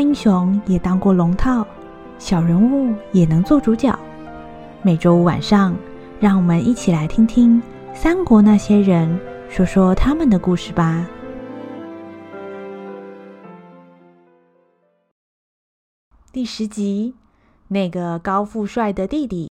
英雄也当过龙套，小人物也能做主角。每周五晚上，让我们一起来听听三国那些人说说他们的故事吧。第十集，那个高富帅的弟弟。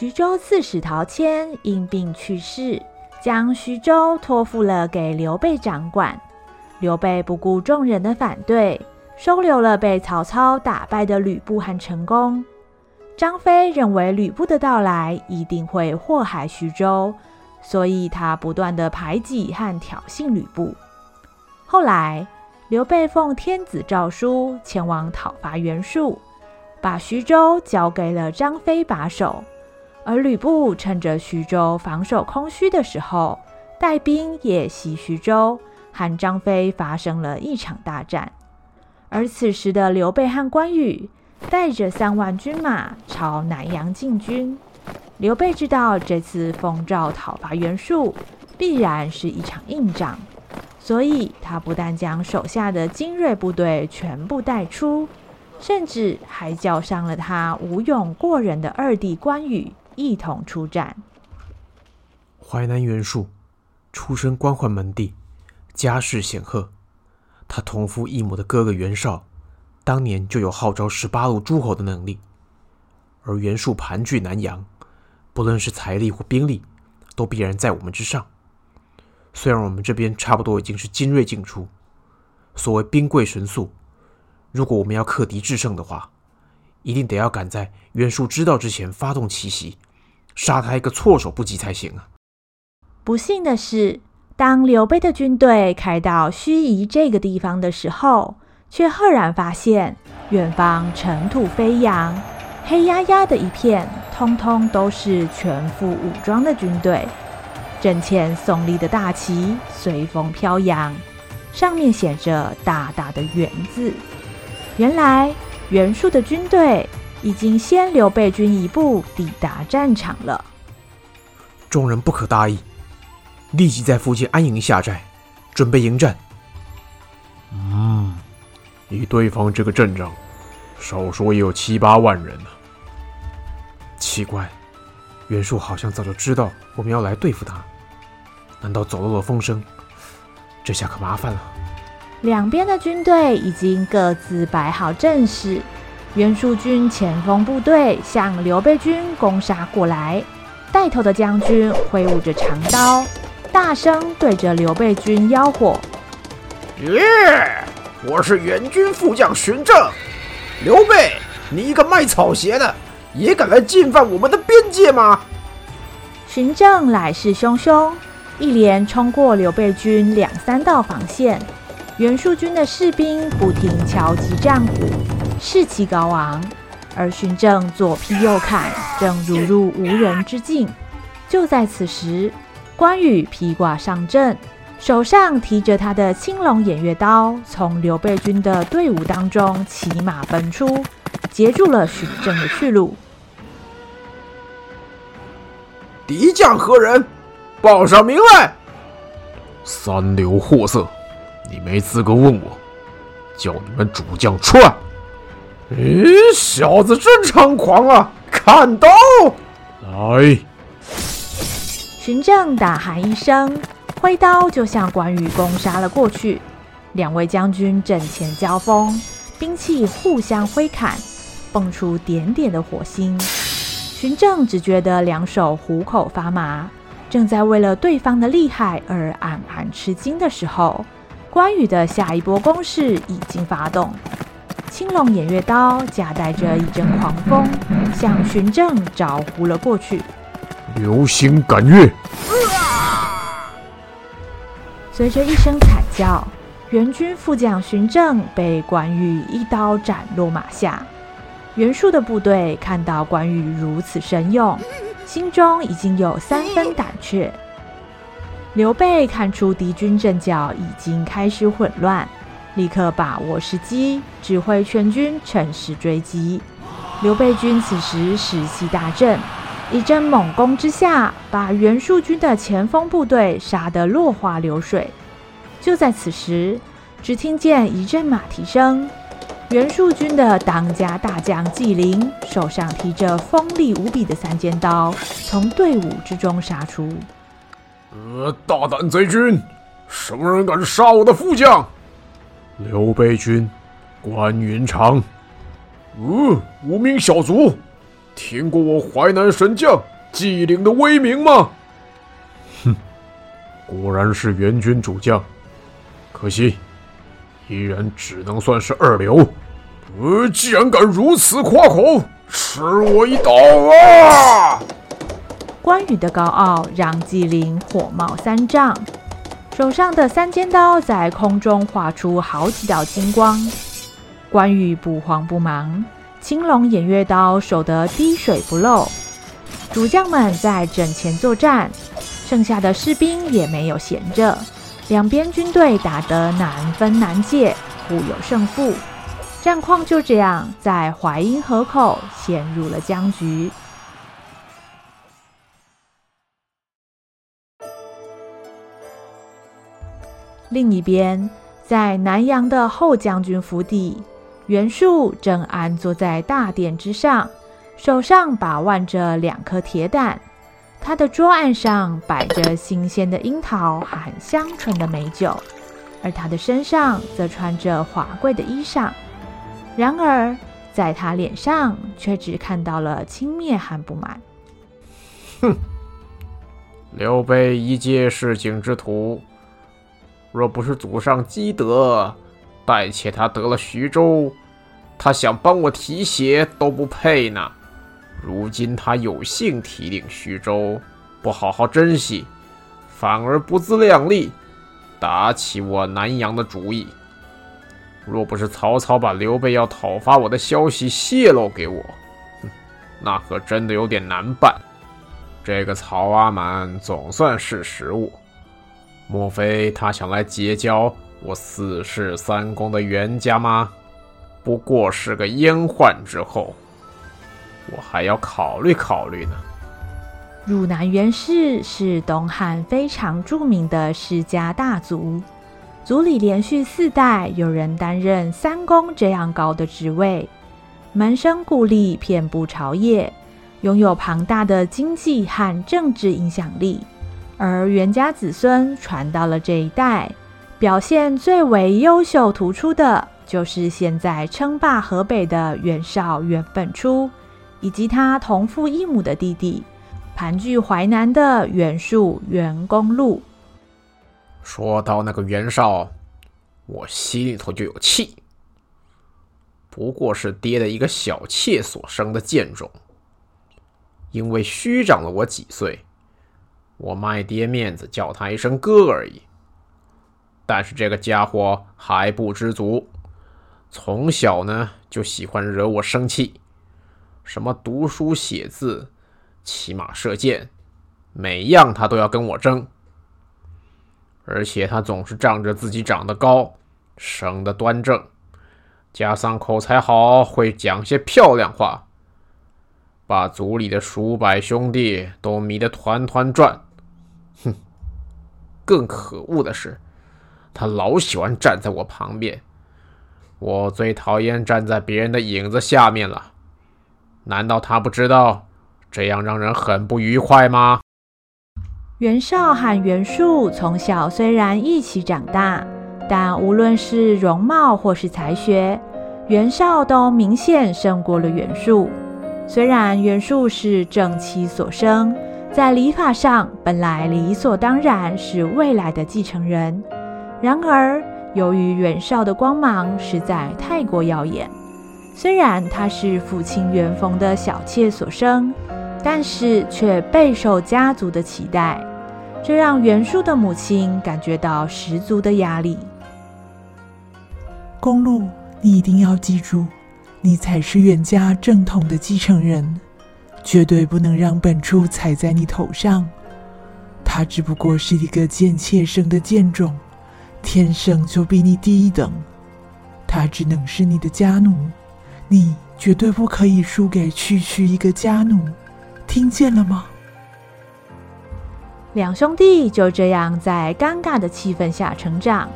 徐州刺史陶谦因病去世，将徐州托付了给刘备掌管。刘备不顾众人的反对，收留了被曹操打败的吕布和陈宫。张飞认为吕布的到来一定会祸害徐州，所以他不断地排挤和挑衅吕布。后来，刘备奉天子诏书前往讨伐袁术，把徐州交给了张飞把守。而吕布趁着徐州防守空虚的时候，带兵夜袭徐州，和张飞发生了一场大战。而此时的刘备和关羽带着三万军马朝南阳进军。刘备知道这次奉诏讨伐袁术，必然是一场硬仗，所以他不但将手下的精锐部队全部带出，甚至还叫上了他武勇过人的二弟关羽。一同出战。淮南袁术出身官宦门第，家世显赫。他同父异母的哥哥袁绍，当年就有号召十八路诸侯的能力。而袁术盘踞南阳，不论是财力或兵力，都必然在我们之上。虽然我们这边差不多已经是精锐尽出，所谓兵贵神速，如果我们要克敌制胜的话，一定得要赶在袁术知道之前发动奇袭。杀他一个措手不及才行啊！不幸的是，当刘备的军队开到盱眙这个地方的时候，却赫然发现远方尘土飞扬，黑压压的一片，通通都是全副武装的军队。阵前耸立的大旗随风飘扬，上面写着大大的“袁”字。原来袁术的军队。已经先刘备军一步抵达战场了。众人不可大意，立即在附近安营下寨，准备迎战。嗯，以对方这个阵仗，少说也有七八万人呢。奇怪，袁术好像早就知道我们要来对付他，难道走漏了风声？这下可麻烦了。两边的军队已经各自摆好阵势。袁术军前锋部队向刘备军攻杀过来，带头的将军挥舞着长刀，大声对着刘备军吆喝：“耶！我是袁军副将荀正。刘备，你一个卖草鞋的，也敢来进犯我们的边界吗？”荀正来势汹汹，一连冲过刘备军两三道防线，袁术军的士兵不停敲击战鼓。士气高昂，而荀正左劈右砍，正如入无人之境。就在此时，关羽披挂上阵，手上提着他的青龙偃月刀，从刘备军的队伍当中骑马奔出，截住了荀正的去路。敌将何人？报上名来！三流货色，你没资格问我，叫你们主将出来。咦，小子真猖狂啊！看刀！来！荀正大喊一声，挥刀就向关羽攻杀了过去。两位将军阵前交锋，兵器互相挥砍，蹦出点点的火星。荀正只觉得两手虎口发麻，正在为了对方的厉害而暗暗吃惊的时候，关羽的下一波攻势已经发动。青龙偃月刀夹带着一阵狂风，向荀正招呼了过去。流星赶月！随着一声惨叫，袁军副将荀正被关羽一刀斩落马下。袁术的部队看到关羽如此神勇，心中已经有三分胆怯。刘备看出敌军阵脚已经开始混乱。立刻把握时机，指挥全军趁势追击。刘备军此时士气大振，一阵猛攻之下，把袁术军的前锋部队杀得落花流水。就在此时，只听见一阵马蹄声。袁术军的当家大将纪灵手上提着锋利无比的三尖刀，从队伍之中杀出。呃，大胆贼军，什么人敢杀我的副将？刘备军，关云长。嗯，无名小卒，听过我淮南神将纪灵的威名吗？哼，果然是袁军主将，可惜。依然只能算是二流。呃，既然敢如此夸口，吃我一刀啊！关羽的高傲让纪灵火冒三丈，手上的三尖刀在空中划出好几道金光。关羽不慌不忙，青龙偃月刀守得滴水不漏。主将们在阵前作战，剩下的士兵也没有闲着。两边军队打得难分难解，互有胜负，战况就这样在淮阴河口陷入了僵局。另一边，在南阳的后将军府邸，袁术正安坐在大殿之上，手上把玩着两颗铁胆。他的桌案上摆着新鲜的樱桃和香醇的美酒，而他的身上则穿着华贵的衣裳。然而，在他脸上却只看到了轻蔑和不满。哼！刘备一介市井之徒，若不是祖上积德，待且他得了徐州，他想帮我提携都不配呢。如今他有幸提领徐州，不好好珍惜，反而不自量力，打起我南阳的主意。若不是曹操把刘备要讨伐我的消息泄露给我，那可真的有点难办。这个曹阿满总算是识时务，莫非他想来结交我四世三公的袁家吗？不过是个阉宦之后。我还要考虑考虑呢。汝南袁氏是东汉非常著名的世家大族，族里连续四代有人担任三公这样高的职位，门生故吏遍布朝野，拥有庞大的经济和政治影响力。而袁家子孙传到了这一代，表现最为优秀突出的，就是现在称霸河北的袁绍袁本初。以及他同父异母的弟弟，盘踞淮南的袁术袁公路。说到那个袁绍，我心里头就有气。不过是爹的一个小妾所生的贱种，因为虚长了我几岁，我卖爹面子叫他一声哥而已。但是这个家伙还不知足，从小呢就喜欢惹我生气。什么读书写字、骑马射箭，每样他都要跟我争。而且他总是仗着自己长得高、生得端正，加上口才好，会讲些漂亮话，把族里的数百兄弟都迷得团团转。哼！更可恶的是，他老喜欢站在我旁边。我最讨厌站在别人的影子下面了。难道他不知道这样让人很不愉快吗？袁绍和袁术从小虽然一起长大，但无论是容貌或是才学，袁绍都明显胜过了袁术。虽然袁术是正妻所生，在礼法上本来理所当然是未来的继承人，然而由于袁绍的光芒实在太过耀眼。虽然他是父亲袁逢的小妾所生，但是却备受家族的期待，这让袁术的母亲感觉到十足的压力。公路，你一定要记住，你才是袁家正统的继承人，绝对不能让本初踩在你头上。他只不过是一个贱妾生的贱种，天生就比你低一等。他只能是你的家奴，你绝对不可以输给区区一个家奴，听见了吗？两兄弟就这样在尴尬的气氛下成长。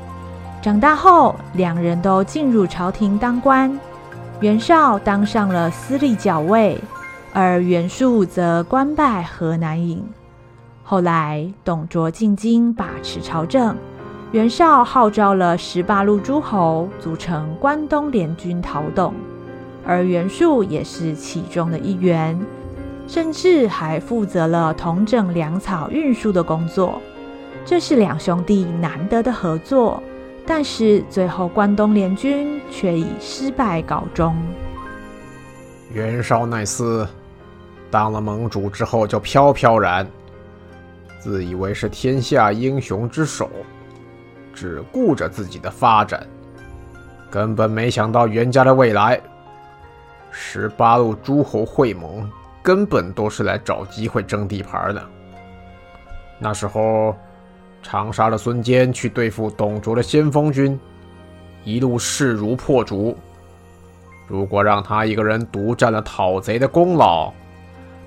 长大后，两人都进入朝廷当官。袁绍当上了司隶校尉，而袁术则官拜河南尹。后来，董卓进京把持朝政，袁绍号召了十八路诸侯组成关东联军讨董，而袁术也是其中的一员。甚至还负责了统整粮草运输的工作，这是两兄弟难得的合作。但是最后关东联军却以失败告终。袁绍那厮当了盟主之后就飘飘然，自以为是天下英雄之首，只顾着自己的发展，根本没想到袁家的未来。十八路诸侯会盟。根本都是来找机会争地盘的。那时候，长沙的孙坚去对付董卓的先锋军，一路势如破竹。如果让他一个人独占了讨贼的功劳，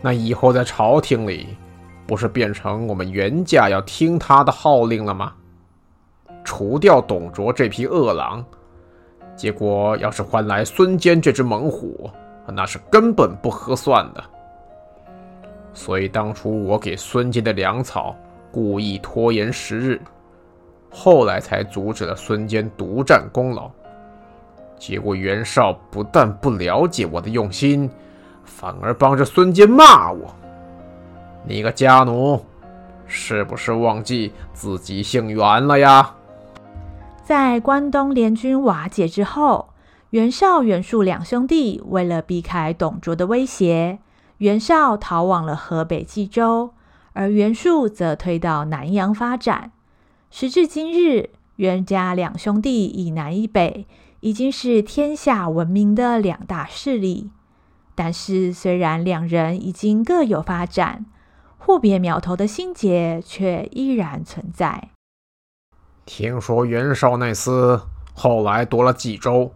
那以后在朝廷里，不是变成我们袁家要听他的号令了吗？除掉董卓这匹恶狼，结果要是换来孙坚这只猛虎，那是根本不合算的。所以当初我给孙坚的粮草故意拖延时日，后来才阻止了孙坚独占功劳。结果袁绍不但不了解我的用心，反而帮着孙坚骂我：“你个家奴，是不是忘记自己姓袁了呀？”在关东联军瓦解之后，袁绍、袁术两兄弟为了避开董卓的威胁。袁绍逃往了河北冀州，而袁术则退到南阳发展。时至今日，袁家两兄弟以南一北，已经是天下闻名的两大势力。但是，虽然两人已经各有发展，互别苗头的心结却依然存在。听说袁绍那厮后来夺了冀州，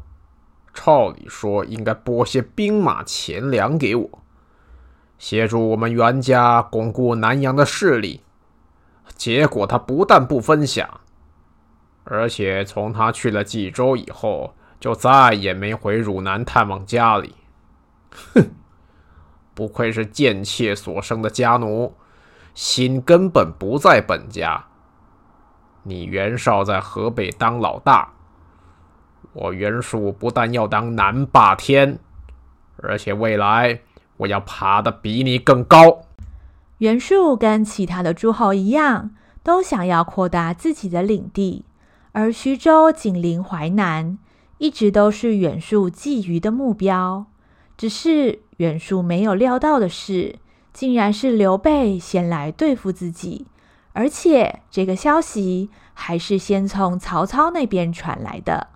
照理说应该拨些兵马钱粮给我。协助我们袁家巩固南阳的势力，结果他不但不分享，而且从他去了冀州以后，就再也没回汝南探望家里。哼，不愧是贱妾所生的家奴，心根本不在本家。你袁绍在河北当老大，我袁术不但要当南霸天，而且未来。我要爬得比你更高。袁术跟其他的诸侯一样，都想要扩大自己的领地，而徐州紧邻淮南，一直都是袁术觊觎的目标。只是袁术没有料到的是，竟然是刘备先来对付自己，而且这个消息还是先从曹操那边传来的。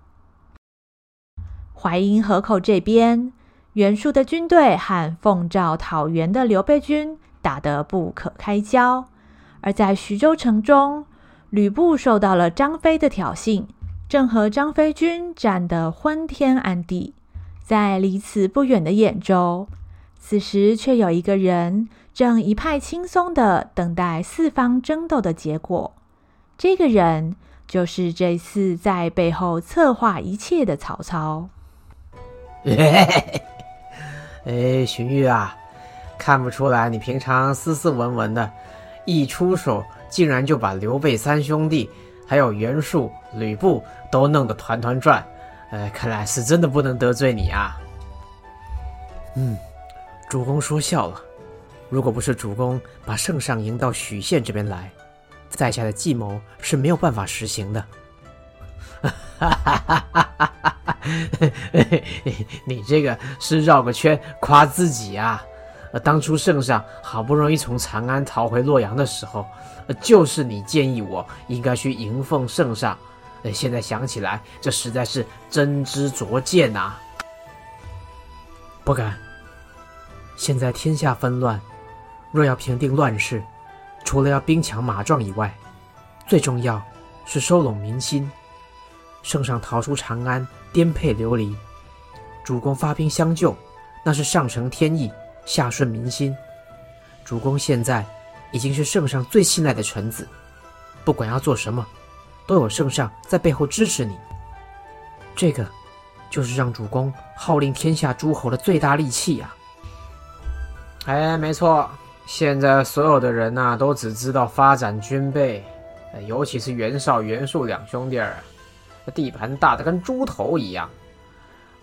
淮阴河口这边。袁术的军队和奉诏讨袁的刘备军打得不可开交，而在徐州城中，吕布受到了张飞的挑衅，正和张飞军战得昏天暗地。在离此不远的兖州，此时却有一个人正一派轻松地等待四方争斗的结果。这个人就是这次在背后策划一切的曹操。哎，荀彧啊，看不出来你平常斯斯文文的，一出手竟然就把刘备三兄弟，还有袁术、吕布都弄得团团转。呃，看来是真的不能得罪你啊。嗯，主公说笑了。如果不是主公把圣上迎到许县这边来，在下的计谋是没有办法实行的。哈哈！你这个是绕个圈夸自己啊！当初圣上好不容易从长安逃回洛阳的时候，就是你建议我应该去迎奉圣上。现在想起来，这实在是真知灼见呐！不敢。现在天下纷乱，若要平定乱世，除了要兵强马壮以外，最重要是收拢民心。圣上逃出长安，颠沛流离，主公发兵相救，那是上承天意，下顺民心。主公现在已经是圣上最信赖的臣子，不管要做什么，都有圣上在背后支持你。这个就是让主公号令天下诸侯的最大利器呀！哎，没错，现在所有的人呐，都只知道发展军备，尤其是袁绍、袁术两兄弟儿，地盘大的跟猪头一样。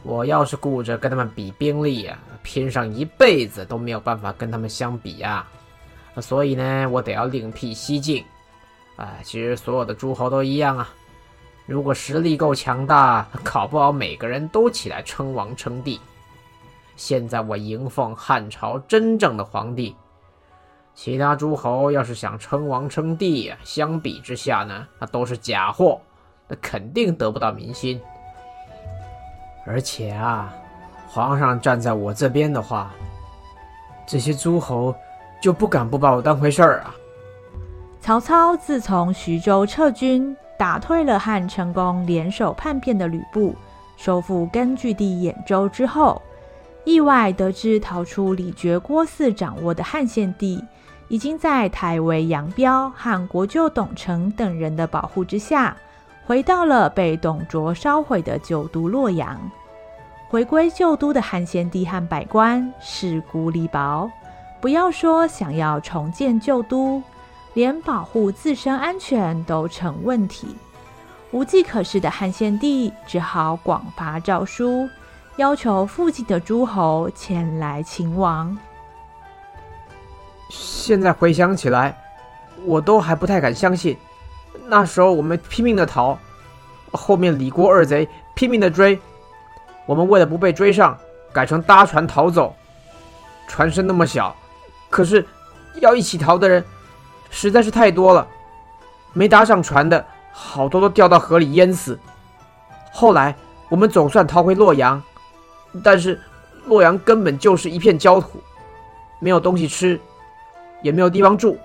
我要是顾着跟他们比兵力呀，拼上一辈子都没有办法跟他们相比呀。所以呢，我得要另辟蹊径。哎，其实所有的诸侯都一样啊。如果实力够强大，搞不好每个人都起来称王称帝。现在我迎奉汉朝真正的皇帝，其他诸侯要是想称王称帝，相比之下呢，那都是假货，那肯定得不到民心。而且啊，皇上站在我这边的话，这些诸侯就不敢不把我当回事儿啊。曹操自从徐州撤军。打退了和成功联手叛变的吕布，收复根据地兖州之后，意外得知逃出李傕郭汜掌握的汉献帝，已经在太尉杨彪和国舅董承等人的保护之下，回到了被董卓烧毁的旧都洛阳。回归旧都的汉献帝和百官势孤力薄，不要说想要重建旧都。连保护自身安全都成问题，无计可施的汉献帝只好广发诏书，要求附近的诸侯前来勤王。现在回想起来，我都还不太敢相信，那时候我们拼命的逃，后面李郭二贼拼命的追，我们为了不被追上，改成搭船逃走。船身那么小，可是要一起逃的人。实在是太多了，没搭上船的好多都掉到河里淹死。后来我们总算逃回洛阳，但是洛阳根本就是一片焦土，没有东西吃，也没有地方住。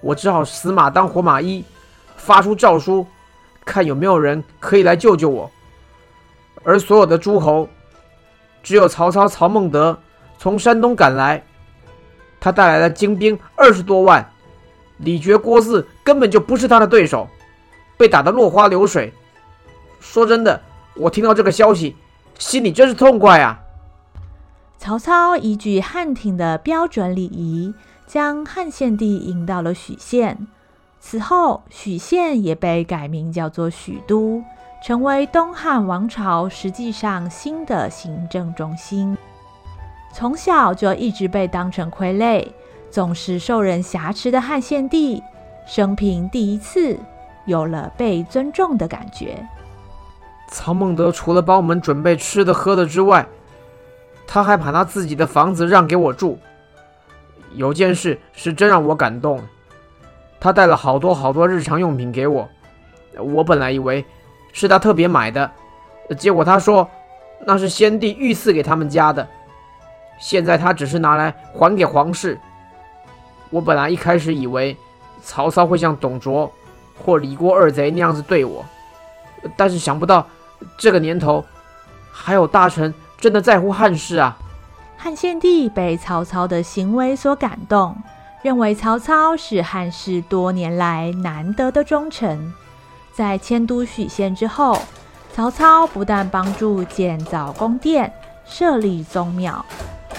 我只好死马当活马医，发出诏书，看有没有人可以来救救我。而所有的诸侯，只有曹操曹孟德从山东赶来，他带来了精兵二十多万。李傕郭汜根本就不是他的对手，被打得落花流水。说真的，我听到这个消息，心里真是痛快啊！曹操依据汉廷的标准礼仪，将汉献帝迎到了许县。此后，许县也被改名叫做许都，成为东汉王朝实际上新的行政中心。从小就一直被当成傀儡。总是受人挟持的汉献帝，生平第一次有了被尊重的感觉。曹孟德除了帮我们准备吃的喝的之外，他还把他自己的房子让给我住。有件事是真让我感动，他带了好多好多日常用品给我。我本来以为是他特别买的，结果他说那是先帝御赐给他们家的，现在他只是拿来还给皇室。我本来一开始以为曹操会像董卓或李郭二贼那样子对我，但是想不到这个年头还有大臣真的在乎汉室啊！汉献帝被曹操的行为所感动，认为曹操是汉室多年来难得的忠臣。在迁都许县之后，曹操不但帮助建造宫殿、设立宗庙。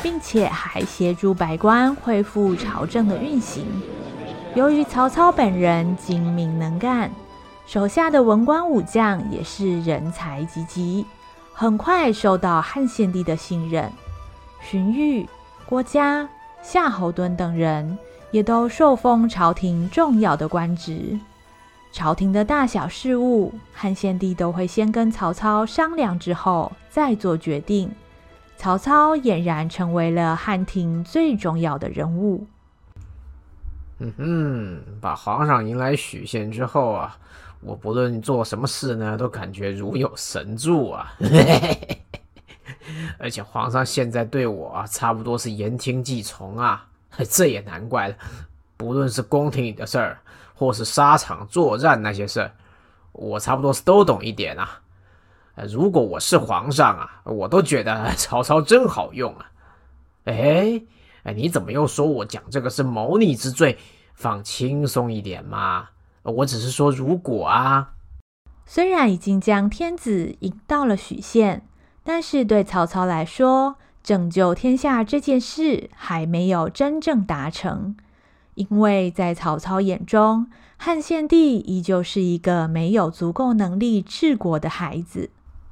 并且还协助百官恢复朝政的运行。由于曹操本人精明能干，手下的文官武将也是人才济济，很快受到汉献帝的信任。荀彧、郭嘉、夏侯惇等人也都受封朝廷重要的官职。朝廷的大小事务，汉献帝都会先跟曹操商量之后再做决定。曹操俨然成为了汉廷最重要的人物。嗯哼，把皇上迎来许县之后啊，我不论做什么事呢，都感觉如有神助啊。而且皇上现在对我啊，差不多是言听计从啊，这也难怪了。不论是宫廷里的事儿，或是沙场作战那些事儿，我差不多是都懂一点啊。如果我是皇上啊，我都觉得曹操真好用啊。哎哎，你怎么又说我讲这个是谋逆之罪？放轻松一点嘛，我只是说如果啊。虽然已经将天子迎到了许县，但是对曹操来说，拯救天下这件事还没有真正达成，因为在曹操眼中，汉献帝依旧是一个没有足够能力治国的孩子。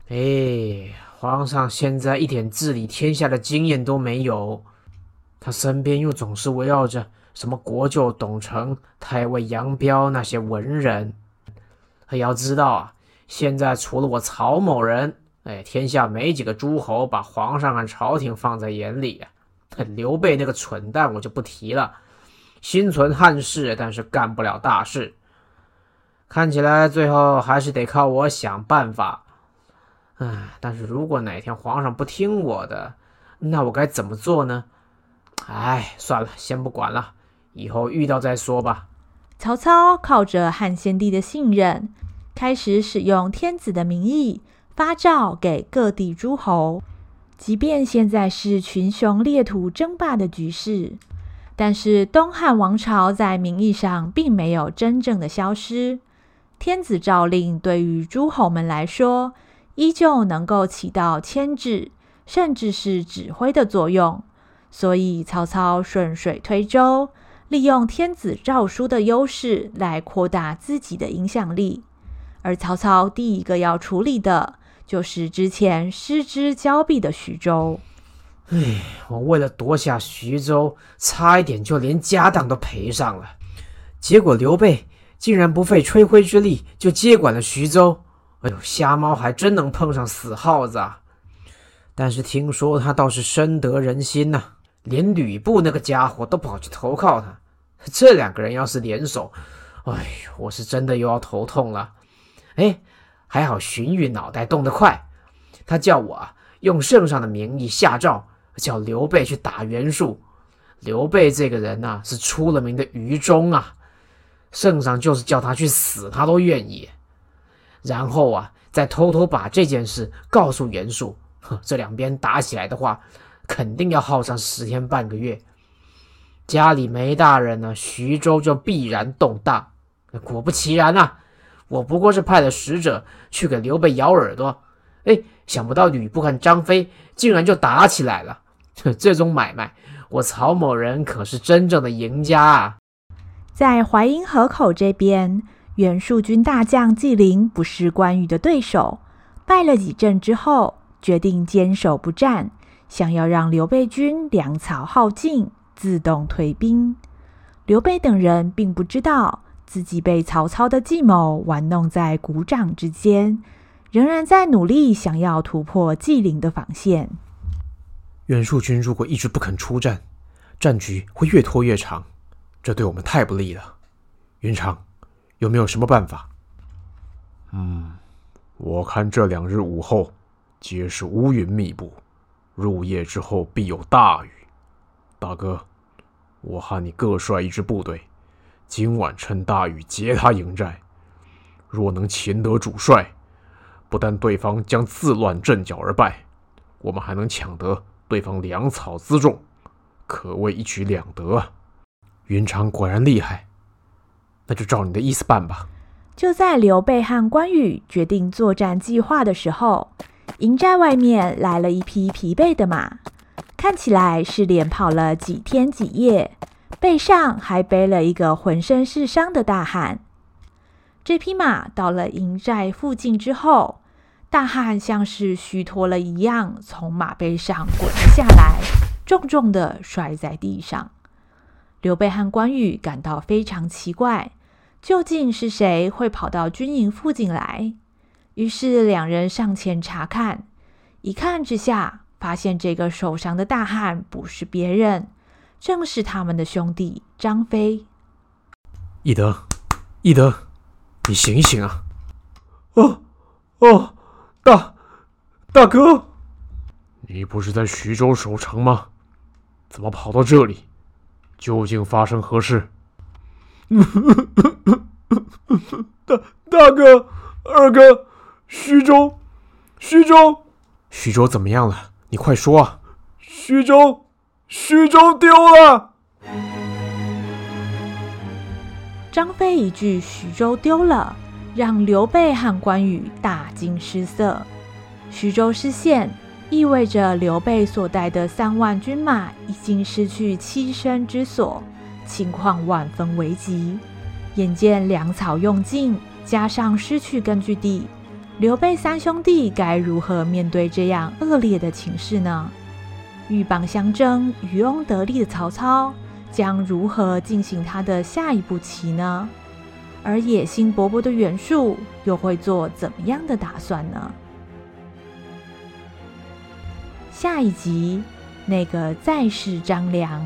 哎，皇上现在一点治理天下的经验都没有，他身边又总是围绕着什么国舅董承、太尉杨彪那些文人。他要知道啊，现在除了我曹某人，哎，天下没几个诸侯把皇上和朝廷放在眼里啊。刘备那个蠢蛋我就不提了，心存汉室，但是干不了大事。看起来最后还是得靠我想办法。唉，但是如果哪天皇上不听我的，那我该怎么做呢？唉，算了，先不管了，以后遇到再说吧。曹操靠着汉献帝的信任。开始使用天子的名义发诏给各地诸侯，即便现在是群雄列土争霸的局势，但是东汉王朝在名义上并没有真正的消失。天子诏令对于诸侯们来说，依旧能够起到牵制，甚至是指挥的作用。所以曹操顺水推舟，利用天子诏书的优势来扩大自己的影响力。而曹操第一个要处理的，就是之前失之交臂的徐州。哎，我为了夺下徐州，差一点就连家当都赔上了。结果刘备竟然不费吹灰之力就接管了徐州。哎呦，瞎猫还真能碰上死耗子啊！但是听说他倒是深得人心呐、连吕布那个家伙都跑去投靠他。这两个人要是联手，哎呦，我是真的又要头痛了。哎，还好荀彧脑袋动得快，他叫我用圣上的名义下诏，叫刘备去打袁术。刘备这个人呐、是出了名的愚忠啊，圣上就是叫他去死，他都愿意。然后啊，再偷偷把这件事告诉袁术。这两边打起来的话，肯定要耗上十天半个月。家里没大人呢，徐州就必然动荡。果不其然啊！我不过是派了使者去给刘备咬耳朵，哎，想不到吕布和张飞竟然就打起来了。这种买卖，我曹某人可是真正的赢家啊！在淮阴河口这边，袁术军大将纪灵不是关羽的对手，败了几阵之后，决定坚守不战，想要让刘备军粮草耗尽，自动退兵。刘备等人并不知道。自己被曹操的计谋玩弄在股掌之间，仍然在努力想要突破纪灵的防线。袁术军如果一直不肯出战，战局会越拖越长，这对我们太不利了。云长，有没有什么办法？嗯，我看这两日午后皆是乌云密布，入夜之后必有大雨。大哥，我和你各率一支部队。今晚趁大雨劫他营寨，若能擒得主帅，不但对方将自乱阵脚而败，我们还能抢得对方粮草辎重，可谓一举两得啊！云长果然厉害，那就照你的意思办吧。就在刘备和关羽决定作战计划的时候，营寨外面来了一匹疲惫的马，看起来是连跑了几天几夜。背上还背了一个浑身是伤的大汉。这匹马到了营寨附近之后，大汉像是虚脱了一样，从马背上滚了下来，重重的摔在地上。刘备和关羽感到非常奇怪，究竟是谁会跑到军营附近来？于是两人上前查看，一看之下，发现这个受伤的大汉不是别人。正是他们的兄弟张飞。翼德，翼德，你醒一醒啊！哦，哦，大大哥，你不是在徐州守城吗？怎么跑到这里？究竟发生何事？大大哥，二哥，徐州，徐州，徐州怎么样了？你快说啊！徐州，徐州丢了。张飞一句“徐州丢了”，让刘备和关羽大惊失色。徐州失陷，意味着刘备所带的三万军马已经失去栖身之所，情况万分危急。眼见粮草用尽，加上失去根据地，刘备三兄弟该如何面对这样恶劣的情势呢？鹬蚌相争、渔翁得利的曹操，将如何进行他的下一步棋呢？而野心勃勃的袁术又会做怎么样的打算呢？下一集，那个再世张良。